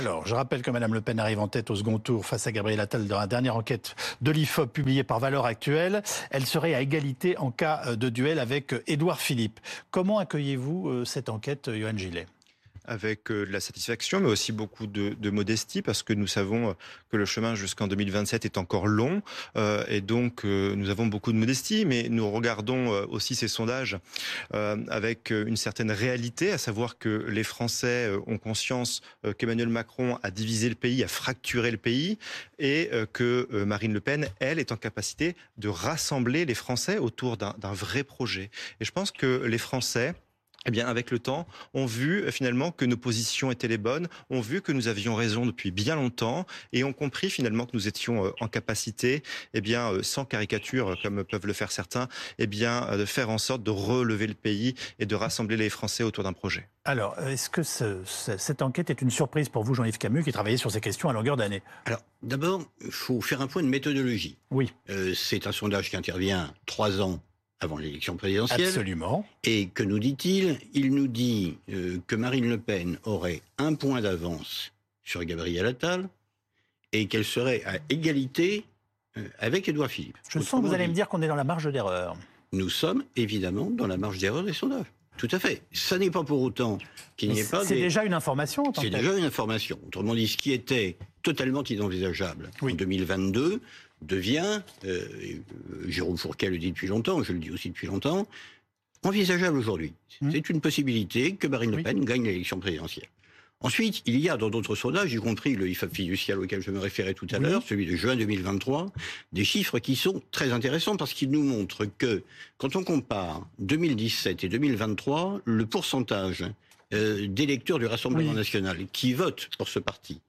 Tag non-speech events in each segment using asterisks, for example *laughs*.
Alors, je rappelle que Mme Le Pen arrive en tête au second tour face à Gabriel Attal dans la dernière enquête de l'IFOP publiée par Valeurs Actuelles. Elle serait à égalité en cas de duel avec Édouard Philippe. Comment accueillez-vous euh, cette enquête, Johan Gillet? Avec euh, de la satisfaction, mais aussi beaucoup de, de, modestie, parce que nous savons euh, que le chemin jusqu'en 2027 est encore long, euh, et donc nous avons beaucoup de modestie, mais nous regardons aussi ces sondages avec une certaine réalité, à savoir que les Français ont conscience qu'Emmanuel Macron a divisé le pays, a fracturé le pays, et que Marine Le Pen, elle, est en capacité de rassembler les Français autour d'un vrai projet. Et je pense que les Français eh bien, avec le temps, ont vu euh, finalement que nos positions étaient les bonnes, ont vu que nous avions raison depuis bien longtemps et ont compris finalement que nous étions euh, en capacité, eh bien, euh, sans caricature comme peuvent le faire certains, eh bien, de faire en sorte de relever le pays et de rassembler les Français autour d'un projet. Alors, est-ce que ce, cette enquête est une surprise pour vous, Jean-Yves Camus, qui travaillait sur ces questions à longueur d'année? Alors, d'abord, il faut faire un point de méthodologie. Oui. Euh, c'est un sondage qui intervient trois ans avant l'élection présidentielle. Absolument. Et que nous dit-il? Il nous dit euh, que Marine Le Pen aurait un point d'avance sur Gabriel Attal et qu'elle serait à égalité euh, avec Édouard Philippe. Je sens que vous allez me dire qu'on est dans la marge d'erreur. Nous sommes évidemment dans la marge d'erreur des sondages. Tout à fait. Ça n'est pas pour autant qu'il n'y ait pas. C'est des... déjà une information. C'est déjà une information. Autrement dit, ce qui était totalement inenvisageable oui. en 2022 devient, euh, Jérôme Fourquet le dit depuis longtemps, je le dis aussi depuis longtemps, envisageable aujourd'hui. Mmh. C'est une possibilité que Marine Le Pen gagne l'élection présidentielle. Ensuite, il y a dans d'autres sondages, y compris le IFAP fiducial auquel je me référais tout à oui. l'heure, celui de juin 2023, des chiffres qui sont très intéressants parce qu'ils nous montrent que quand on compare 2017 et 2023, le pourcentage euh, d'électeurs du Rassemblement oui. national qui votent pour ce parti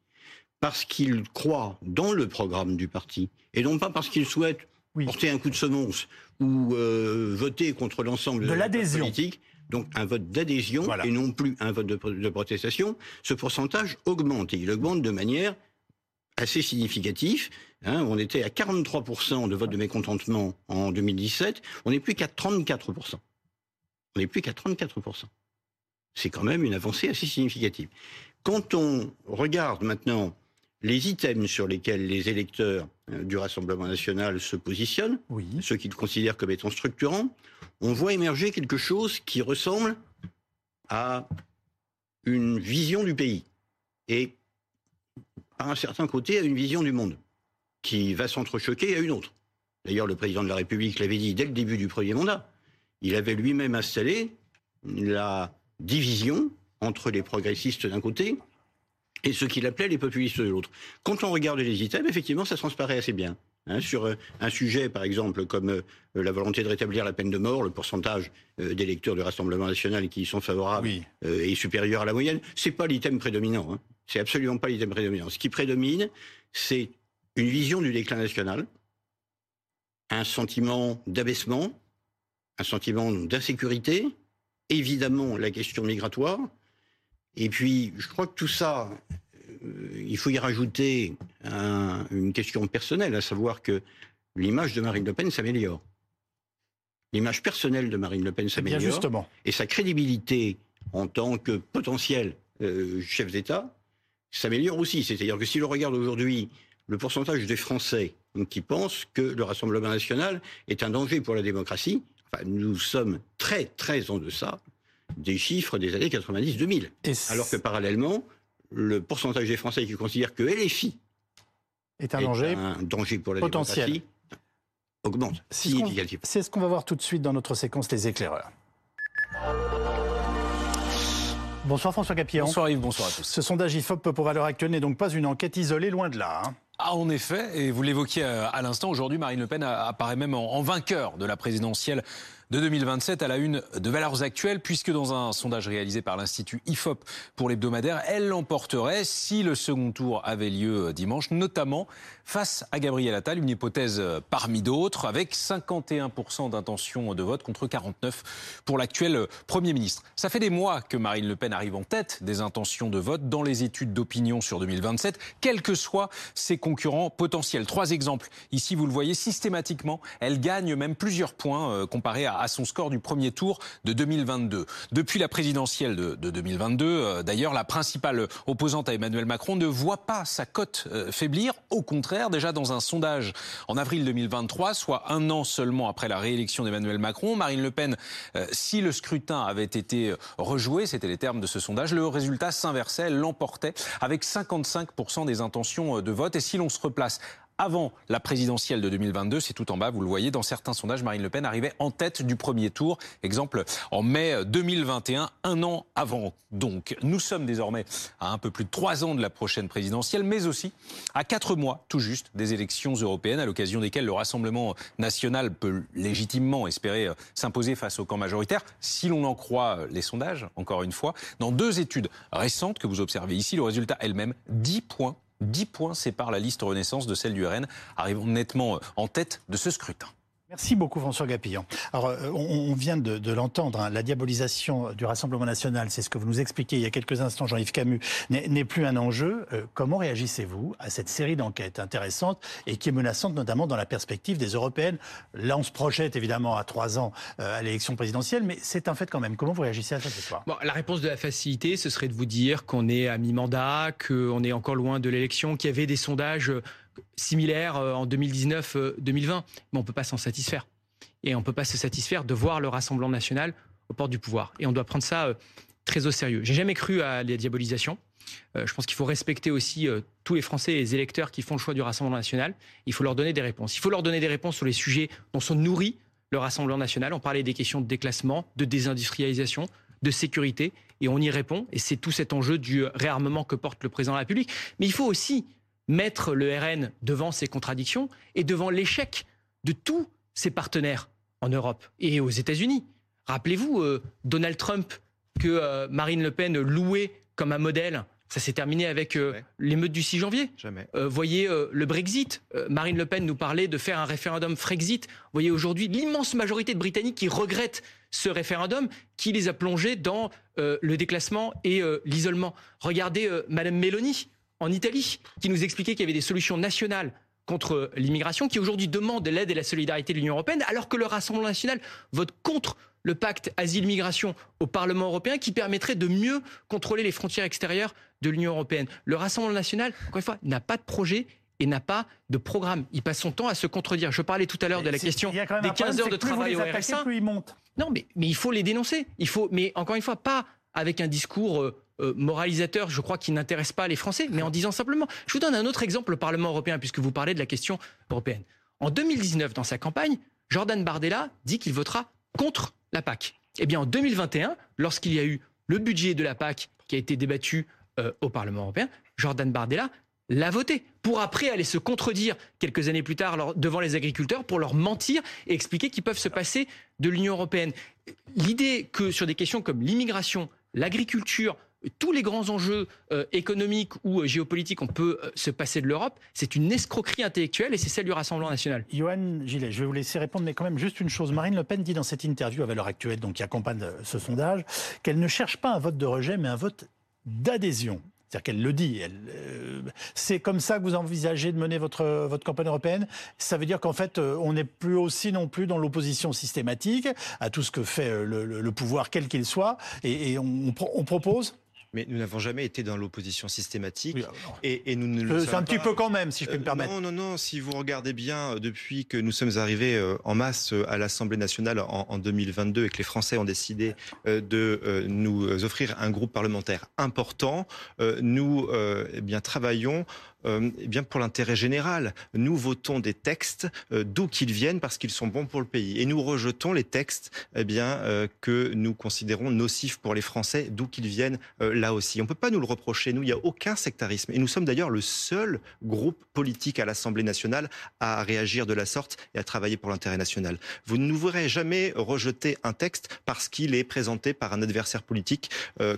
parce qu'ils croient dans le programme du parti et non pas parce qu'ils souhaitent oui. porter un coup de semonce ou euh, voter contre l'ensemble de, la politique. Donc un vote d'adhésion voilà. et non plus un vote de, de, protestation, ce pourcentage augmente et il augmente de manière assez significative. Hein, on était à 43% de vote de mécontentement en 2017, on n'est plus qu'à 34%. On n'est plus qu'à 34%. C'est quand même une avancée assez significative. Quand on regarde maintenant les items sur lesquels les électeurs euh, du Rassemblement national se positionnent, oui. ceux qu'ils considèrent comme étant structurants, on voit émerger quelque chose qui ressemble à une vision du pays et, par un certain côté, à une vision du monde qui va s'entrechoquer à une autre. D'ailleurs, le président de la République l'avait dit dès le début du premier mandat. Il avait lui-même installé la division entre les progressistes d'un côté et ce qu'il appelait les populistes de l'autre. Quand on regarde les items, effectivement, ça transparaît assez bien. Hein, sur euh, un sujet, par exemple, comme euh, la volonté de rétablir la peine de mort, le pourcentage euh, d'électeurs du Rassemblement national qui y sont favorables oui. euh, est supérieur à la moyenne, c'est pas l'item prédominant. Hein. C'est absolument pas l'item prédominant. Ce qui prédomine, c'est une vision du déclin national, un sentiment d'abaissement, un sentiment d'insécurité, évidemment la question migratoire, et puis, je crois que tout ça, euh, il faut y rajouter un, une question personnelle, à savoir que l'image de Marine Le Pen s'améliore. L'image personnelle de Marine Le Pen s'améliore. justement. Et sa crédibilité en tant que potentiel euh, chef d'État s'améliore aussi. C'est-à-dire que si l'on regarde aujourd'hui le pourcentage des Français qui pensent que le Rassemblement national est un danger pour la démocratie, enfin, nous sommes très, très en deçà des chiffres des années 90-2000. Alors que parallèlement, le pourcentage des Français qui considèrent que LFI est un danger, est un danger pour la potentiel. démocratie augmente C'est ce, ce qu'on va voir tout de suite dans notre séquence Les éclaireurs. Bonsoir François Capillon. Bonsoir Yves, bonsoir à tous. Ce sondage IFOP pour valeur actuelle n'est donc pas une enquête isolée, loin de là. Hein. Ah, en effet, et vous l'évoquiez à l'instant, aujourd'hui, Marine Le Pen apparaît même en, vainqueur de la présidentielle de 2027 à la une de Valeurs Actuelles, puisque dans un sondage réalisé par l'Institut IFOP pour l'hebdomadaire, elle l'emporterait si le second tour avait lieu dimanche, notamment face à Gabriel Attal, une hypothèse parmi d'autres, avec 51% d'intention de vote contre 49% pour l'actuel Premier ministre. Ça fait des mois que Marine Le Pen arrive en tête des intentions de vote dans les études d'opinion sur 2027, quels que soient ses concurrents potentiels. Trois exemples. Ici, vous le voyez systématiquement, elle gagne même plusieurs points euh, comparé à à son score du premier tour de 2022. Depuis la présidentielle de, 2022, euh, d'ailleurs, la principale opposante à Emmanuel Macron ne voit pas sa cote euh, faiblir. Au contraire, déjà dans un sondage en avril 2023, soit un an seulement après la réélection d'Emmanuel Macron, Marine Le Pen, euh, si le scrutin avait été rejoué, c'était les termes de ce sondage, le résultat s'inversait, l'emportait avec 55% des intentions de vote. Et si l'on se replace avant la présidentielle de 2022. C'est tout en bas, vous le voyez. Dans certains sondages, Marine Le Pen arrivait en tête du premier tour. Exemple en mai 2021, un an avant. Donc, nous sommes désormais à un peu plus de trois ans de la prochaine présidentielle, mais aussi à quatre mois tout juste des élections européennes, à l'occasion desquelles le Rassemblement national peut légitimement espérer euh, s'imposer face au camp majoritaire, si l'on en croit euh, les sondages, encore une fois. Dans deux études récentes que vous observez ici, le résultat elle-même, 10 points 10 points séparent la liste Renaissance de celle du RN, arrivant nettement en tête de ce scrutin. Merci beaucoup François Gapillon. Alors euh, on, vient de, l'entendre, hein. la diabolisation du Rassemblement national, c'est ce que vous nous expliquez il y a quelques instants, Jean-Yves Camus, n'est plus un enjeu. Euh, comment réagissez-vous à cette série d'enquêtes intéressantes et qui est menaçante notamment dans la perspective des européennes? Là on se projette évidemment à trois ans euh, à l'élection présidentielle, mais c'est un fait quand même. Comment vous réagissez à cette histoire bon, La réponse de la facilité, ce serait de vous dire qu'on est à mi-mandat, qu'on est encore loin de l'élection, qu'il y avait des sondages similaire euh, en 2019-2020, euh, mais on ne peut pas s'en satisfaire. Et on ne peut pas se satisfaire de voir le Rassemblement national aux portes du pouvoir. Et on doit prendre ça euh, très au sérieux. J'ai jamais cru à la diabolisation. je pense qu'il faut respecter aussi tous les Français et les électeurs qui font le choix du Rassemblement national. Il faut leur donner des réponses. Il faut leur donner des réponses sur les sujets dont sont nourris le Rassemblement national. On parlait des questions de déclassement, de désindustrialisation, de sécurité, et on y répond. Et c'est tout cet enjeu du réarmement que porte le président de la République. Mais il faut aussi mettre le RN devant ses contradictions et devant l'échec de tous ses partenaires en Europe et aux États-Unis. Rappelez-vous euh, Donald Trump que euh, Marine Le Pen louait comme un modèle. Ça s'est terminé avec euh, l'émeute du 6 janvier. Jamais. voyez le Brexit. Marine Le Pen nous parlait de faire un référendum Frexit. Voyez aujourd'hui l'immense majorité de Britanniques qui regrettent ce référendum qui les a plongés dans le déclassement et l'isolement. Regardez Madame Meloni en Italie, qui nous expliquait qu'il y avait des solutions nationales contre l'immigration, qui aujourd'hui demande l'aide et la solidarité de l'Union européenne, alors que le Rassemblement national vote contre le pacte asile-migration au Parlement européen, qui permettrait de mieux contrôler les frontières extérieures de l'Union européenne. Le Rassemblement national, encore une fois, n'a pas de projet et n'a pas de programme. Il passe son temps à se contredire. Je parlais tout à l'heure de la question des 15 heures de travail au RSA. Non, mais, mais il faut les dénoncer. Il faut, mais encore une fois, pas avec un discours euh, euh, moralisateur, je crois, qui n'intéresse pas les Français, mais en disant simplement. Je vous donne un autre exemple au Parlement européen, puisque vous parlez de la question européenne. En 2019, dans sa campagne, Jordan Bardella dit qu'il votera contre la PAC. Eh bien, en 2021, lorsqu'il y a eu le budget de la PAC qui a été débattu euh, au Parlement européen, Jordan Bardella l'a voté pour après aller se contredire quelques années plus tard devant les agriculteurs pour leur mentir et expliquer qu'ils peuvent se passer de l'Union européenne. L'idée que sur des questions comme l'immigration, l'agriculture, tous les grands enjeux euh, économiques ou euh, géopolitiques, on peut euh, se passer de l'Europe. C'est une escroquerie intellectuelle et c'est celle du Rassemblement national. Johan Gillet, je vais vous laisser répondre, mais quand même juste une chose. Marine Le Pen dit dans cette interview à Valeurs Actuelles, donc qui accompagne ce sondage, qu'elle ne cherche pas un vote de rejet, mais un vote d'adhésion. C'est-à-dire qu'elle le dit. c'est comme ça que vous envisagez de mener votre, campagne européenne? Ça veut dire qu'en fait, on n'est plus aussi non plus dans l'opposition systématique à tout ce que fait le, pouvoir, quel qu'il soit. Et, on propose mais nous n'avons jamais été dans l'opposition systématique. et, nous ne le C'est un petit peu quand même, si je peux me euh, permettre. Non, non, non. Si vous regardez bien, euh, depuis que nous sommes arrivés euh, en masse à l'Assemblée nationale en, 2022 et que les Français ont décidé de nous offrir un groupe parlementaire important, nous eh bien, travaillons euh, eh bien pour l'intérêt général. Nous votons des textes euh, d'où qu'ils viennent parce qu'ils sont bons pour le pays. Et nous rejetons les textes eh bien, euh, que nous considérons nocifs pour les Français, d'où qu'ils viennent là aussi. On ne peut pas nous le reprocher. Nous, il n'y a aucun sectarisme. Et nous sommes d'ailleurs le seul groupe politique à l'Assemblée nationale à réagir de la sorte et à travailler pour l'intérêt national. Vous ne nous verrez jamais rejeter un texte parce qu'il est présenté par un adversaire politique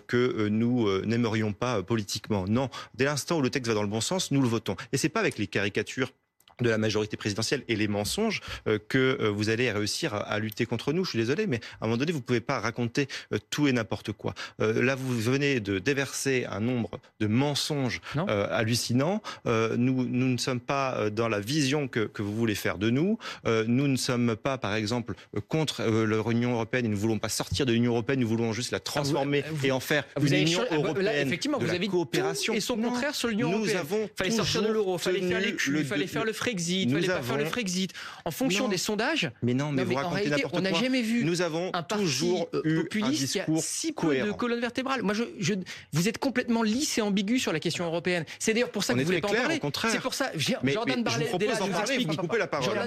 que nous n'aimerions pas politiquement. Non, dès l'instant où le texte va dans le bon sens, nous le votons. Et c'est pas avec les caricatures de la majorité présidentielle et les mensonges euh, que euh, vous allez réussir à, lutter contre nous. Je suis désolé, mais à un moment donné, vous ne pouvez pas raconter euh, tout et n'importe quoi. là, vous venez de déverser un nombre de mensonges hallucinants. nous, nous ne sommes pas dans la vision que, que, vous voulez faire de nous. nous ne sommes pas, par exemple, contre l'Union européenne et nous ne voulons pas sortir de l'Union européenne. Nous voulons juste la transformer ah, et en faire vous une Union européenne là, effectivement, vous avez coopération. et son contraire sur l'Union européenne. Il fallait sortir de l'euro, fallait faire les il fallait faire le Frexit, il fallait pas faire le Frexit. En fonction des sondages. Mais non, mais, vous racontez n'importe quoi. On n'a jamais vu. Nous avons un toujours eu populiste qui a si peu de colonne vertébrale. Moi, je, vous êtes complètement lisse et ambigu sur la question européenne. C'est d'ailleurs pour ça que vous voulez pas en parler. C'est pour ça. Jordan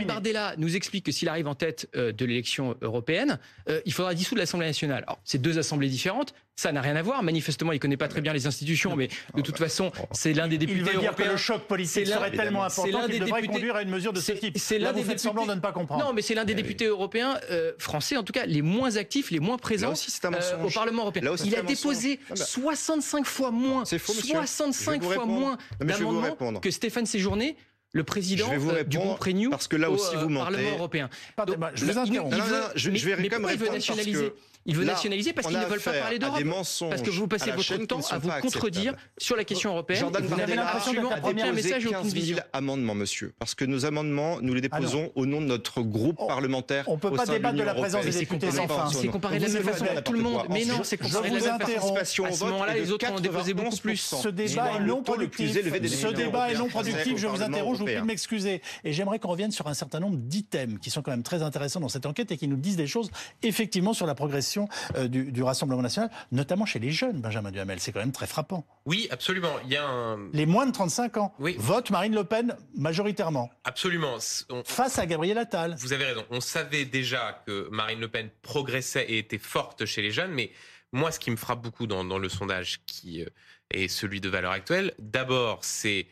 Bardella nous explique que s'il arrive en tête euh, de l'élection européenne, euh, il faudra dissoudre l'Assemblée nationale. Alors, c'est deux assemblées différentes. Ça n'a rien à voir. Manifestement, il ne connaît pas très bien les institutions, mais de toute façon, c'est l'un des députés il veut dire que le choc politique serait tellement important qu'il devrait conduire à une mesure de ce type. C'est l'un des députés... semblant de ne pas comprendre. Non, mais c'est l'un des députés européens euh, français, en tout cas, les moins actifs, les moins présents euh, au Parlement européen. il a déposé 65 fois moins, 65 fois moins d'amendements que Stéphane Séjourné le président euh, du groupe Renew parce que là aussi vous mentez. Parlement européen. Donc, je vous interromps. je, vais mais quand même répondre nationaliser ils veulent nationaliser parce qu'ils ne veulent pas parler d'Europe. Parce que vous passez votre temps à vous contredire sur la question européenne. Jordan vous avez l'impression d'être un message au 15 000 amendements, monsieur. Parce que nos amendements, nous les déposons au nom de notre groupe parlementaire. On ne peut pas débattre de la présence des députés sans fin. C'est comparé de la même façon à tout le monde. Mais non, c'est comparé de la même façon. À ce moment-là, les autres ont déposé beaucoup plus. Ce débat est non productif. Ce débat est non productif. Je vous interroge, je vous prie de m'excuser. Et j'aimerais qu'on revienne sur un certain nombre d'items qui sont quand même très intéressants dans cette enquête et qui nous disent des choses effectivement sur la progression euh, du du, Rassemblement national, notamment chez les jeunes, Benjamin Duhamel. C'est quand même très frappant. Oui, absolument. Il y a un... Les moins de 35 ans oui. votent Marine Le Pen majoritairement. Absolument. Face à Gabriel Attal. Vous avez raison. On savait déjà que Marine Le Pen progressait et était forte chez les jeunes, mais moi, ce qui me frappe beaucoup dans, dans le sondage qui euh, est celui de valeur actuelle, d'abord, c'est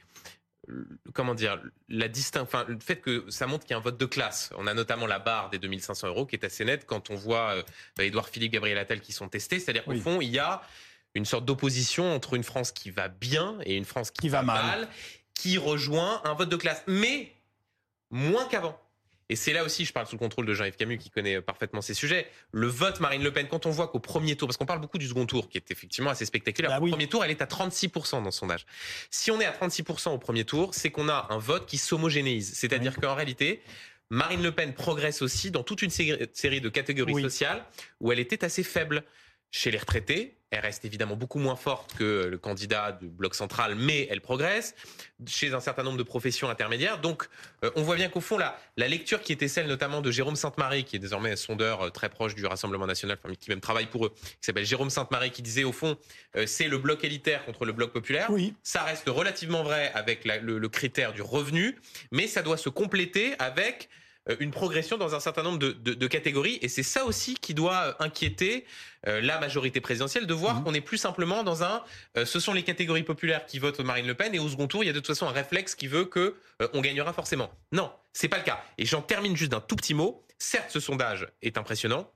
comment dire, la distinction, enfin, le fait que ça montre qu'il y a un vote de classe. On a notamment la barre des 2500 euros qui est assez nette quand on voit euh, Édouard Philippe, Gabriel Attal qui sont testés. C'est-à-dire qu'au fond, il y a une sorte d'opposition entre une France qui va bien et une France qui, va, mal, qui rejoint un vote de classe, mais moins qu'avant. Et c'est là aussi, je parle sous le contrôle de Jean-Yves Camus qui connaît parfaitement ces sujets. Le vote Marine Le Pen, quand on voit qu'au premier tour, parce qu'on parle beaucoup du second tour, qui est effectivement assez spectaculaire, bah au premier tour, elle est à 36% dans le sondage. Si on est à 36% au premier tour, c'est qu'on a un vote qui s'homogénéise. C'est-à-dire qu'en réalité, Marine Le Pen progresse aussi dans toute une série de catégories sociales où elle était assez faible. Chez les retraités, elle reste évidemment beaucoup moins forte que le candidat du bloc central, mais elle progresse chez un certain nombre de professions intermédiaires. Donc, euh, on voit bien qu'au fond, la, la lecture qui était celle notamment de Jérôme Sainte-Marie, qui est désormais un sondeur euh, très proche du Rassemblement national, enfin, qui même travaille pour eux, qui s'appelle Jérôme Sainte-Marie, qui disait au fond, euh, c'est le bloc élitaire contre le bloc populaire. Oui. Ça reste relativement vrai avec le, le critère du revenu, mais ça doit se compléter avec une progression dans un certain nombre de, catégories. Et c'est ça aussi qui doit inquiéter euh, la majorité présidentielle, de voir mhm. qu'on est plus simplement dans un... Euh, ce sont les catégories populaires qui votent Marine Le Pen et au second tour, il y a de toute façon un réflexe qui veut que on gagnera forcément. Non, c'est pas le cas. Et j'en termine juste d'un tout petit mot. Certes, ce sondage est impressionnant.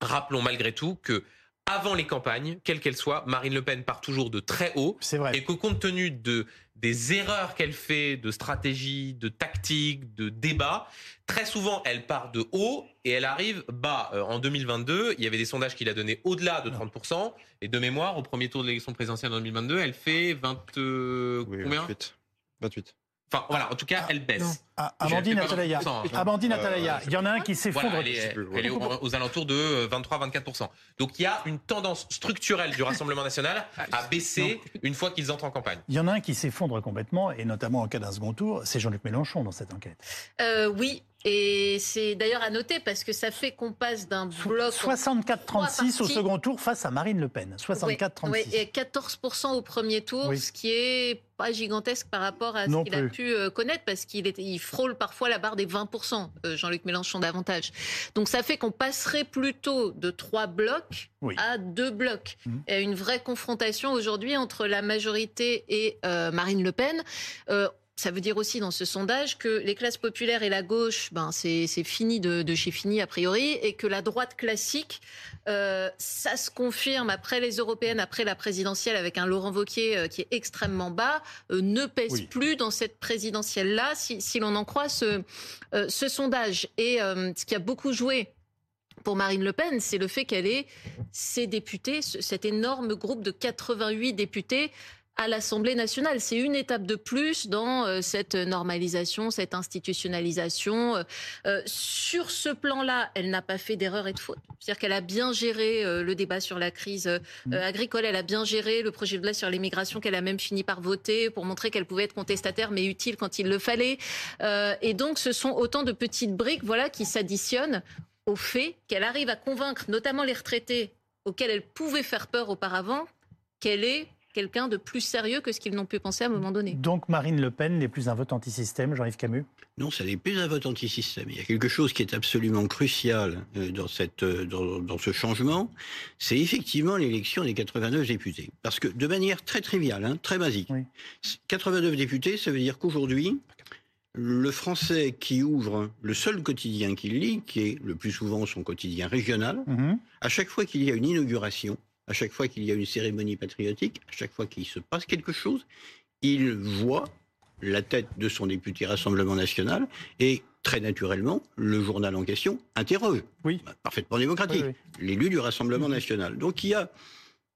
Rappelons malgré tout que avant les campagnes, quelles qu'elles soient, Marine Le Pen part toujours de très haut. C'est vrai. Et que compte tenu de, des erreurs qu'elle fait de stratégie, de tactique, de débat, très souvent elle part de haut et elle arrive bas. Euh, en 2022, il y avait des sondages qui l'a donné au-delà de 30%. Et de mémoire, au premier tour de l'élection présidentielle en 2022, elle fait 20... Euh, combien? 28. 28. Enfin, voilà, en tout cas, elle baisse. Ah, Amandine Atalaya. Amandine Atalaya. Il y en a un qui s'effondre. elle, est, aux, alentours de 23-24%. Donc il y a une tendance structurelle du Rassemblement national *laughs* à baisser une fois qu'ils entrent en campagne. Il y en a un qui s'effondre complètement, et notamment en cas d'un second tour, c'est Jean-Luc Mélenchon dans cette enquête. Euh, oui, et c'est d'ailleurs à noter parce que ça fait qu'on passe d'un bloc 64-36 au second tour face à Marine Le Pen. 64-36. Oui, et 14% au premier tour, ce qui est pas gigantesque par rapport à ce qu'il a pu euh, connaître parce qu'il il frôle parfois la barre des 20%, euh, Jean-Luc Mélenchon davantage. Donc ça fait qu'on passerait plutôt de trois blocs à deux blocs. Mmh. Et une vraie confrontation aujourd'hui entre la majorité et euh, Marine Le Pen ça veut dire aussi dans ce sondage que les classes populaires et la gauche, ben c'est fini de, chez fini a priori, et que la droite classique, euh, ça se confirme après les européennes, après la présidentielle, avec un Laurent Wauquiez euh, qui est extrêmement bas, euh, ne pèse plus dans cette présidentielle-là, si, si l'on en croit ce, ce sondage. Et ce qui a beaucoup joué pour Marine Le Pen, c'est le fait qu'elle ait ses députés, cet énorme groupe de 88 députés à l'Assemblée nationale. C'est une étape de plus dans euh, cette normalisation, cette institutionnalisation. Euh, euh, sur ce plan-là, elle n'a pas fait d'erreur et de faute. C'est-à-dire qu'elle a bien géré le débat sur la crise mmh. agricole, elle a bien géré le projet de loi sur l'immigration qu'elle a même fini par voter pour montrer qu'elle pouvait être contestataire mais utile quand il le fallait. et donc ce sont autant de petites briques voilà, qui s'additionnent au fait qu'elle arrive à convaincre notamment les retraités auxquels elle pouvait faire peur auparavant qu'elle est quelqu'un de plus sérieux que ce qu'ils n'ont pu penser à un moment donné. Donc Marine Le Pen n'est plus un vote anti-système, Jean-Yves Camus? Non, ça n'est plus un vote anti-système. Il y a quelque chose qui est absolument crucial euh, dans, cette, euh, dans, ce changement, c'est effectivement l'élection des 89 députés. Parce que de manière très triviale, hein, très basique, 89 députés, ça veut dire qu'aujourd'hui, le français qui ouvre le seul quotidien qu'il lit, qui est le plus souvent son quotidien régional, mhm. à chaque fois qu'il y a une inauguration, à chaque fois qu'il y a une cérémonie patriotique, à chaque fois qu'il se passe quelque chose, il voit la tête de son député Rassemblement national et très naturellement, le journal en question interroge. Oui. Bah, parfaitement démocratique. L'élu du Rassemblement mhm. national. Donc il y a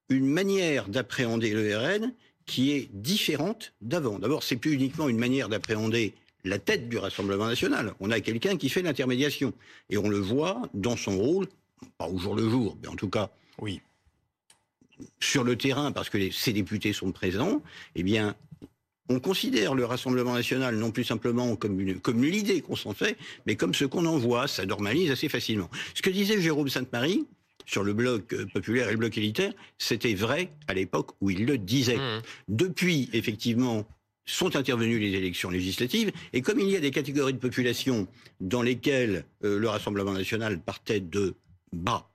une manière d'appréhender le RN qui est différente d'avant. D'abord, c'est plus uniquement une manière d'appréhender la tête du Rassemblement national. On a quelqu'un qui fait l'intermédiation. Et on le voit dans son rôle, pas au jour le jour, mais en tout cas oui sur le terrain, parce que ces députés sont présents, eh bien, on considère le Rassemblement national non plus simplement comme, une, comme l'idée qu'on s'en fait, mais comme ce qu'on en voit, ça normalise assez facilement. Ce que disait Jérôme Sainte-Marie sur le bloc euh, populaire et le bloc élitaire, c'était vrai à l'époque où il le disait. Mmh. Depuis, effectivement, sont intervenues les élections législatives, et comme il y a des catégories de population dans lesquelles euh, le Rassemblement national partait de bas,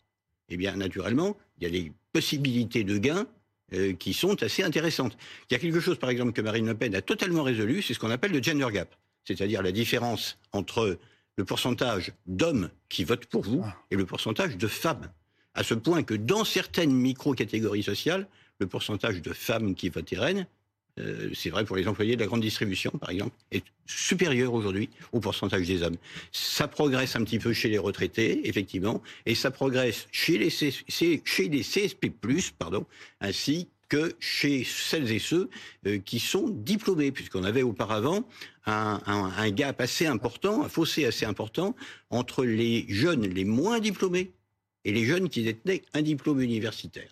eh bien, naturellement, il y a des possibilités de gains euh, qui sont assez intéressantes. Il y a quelque chose, par exemple, que Marine Le Pen a totalement résolu, c'est ce qu'on appelle le gender gap, c'est-à-dire la différence entre le pourcentage d'hommes qui votent pour vous ah. et le pourcentage de femmes. À ce point que dans certaines micro-catégories sociales, le pourcentage de femmes qui votent RN euh, c'est vrai pour les employés de la grande distribution, par exemple, est supérieur aujourd'hui au pourcentage des hommes. Ça progresse un petit peu chez les retraités, effectivement, et ça progresse chez les, CSP+, pardon, ainsi que chez celles et ceux euh, qui sont diplômés, puisqu'on avait auparavant un, gap assez important, un fossé assez important entre les jeunes les moins diplômés et les jeunes qui détenaient un diplôme universitaire.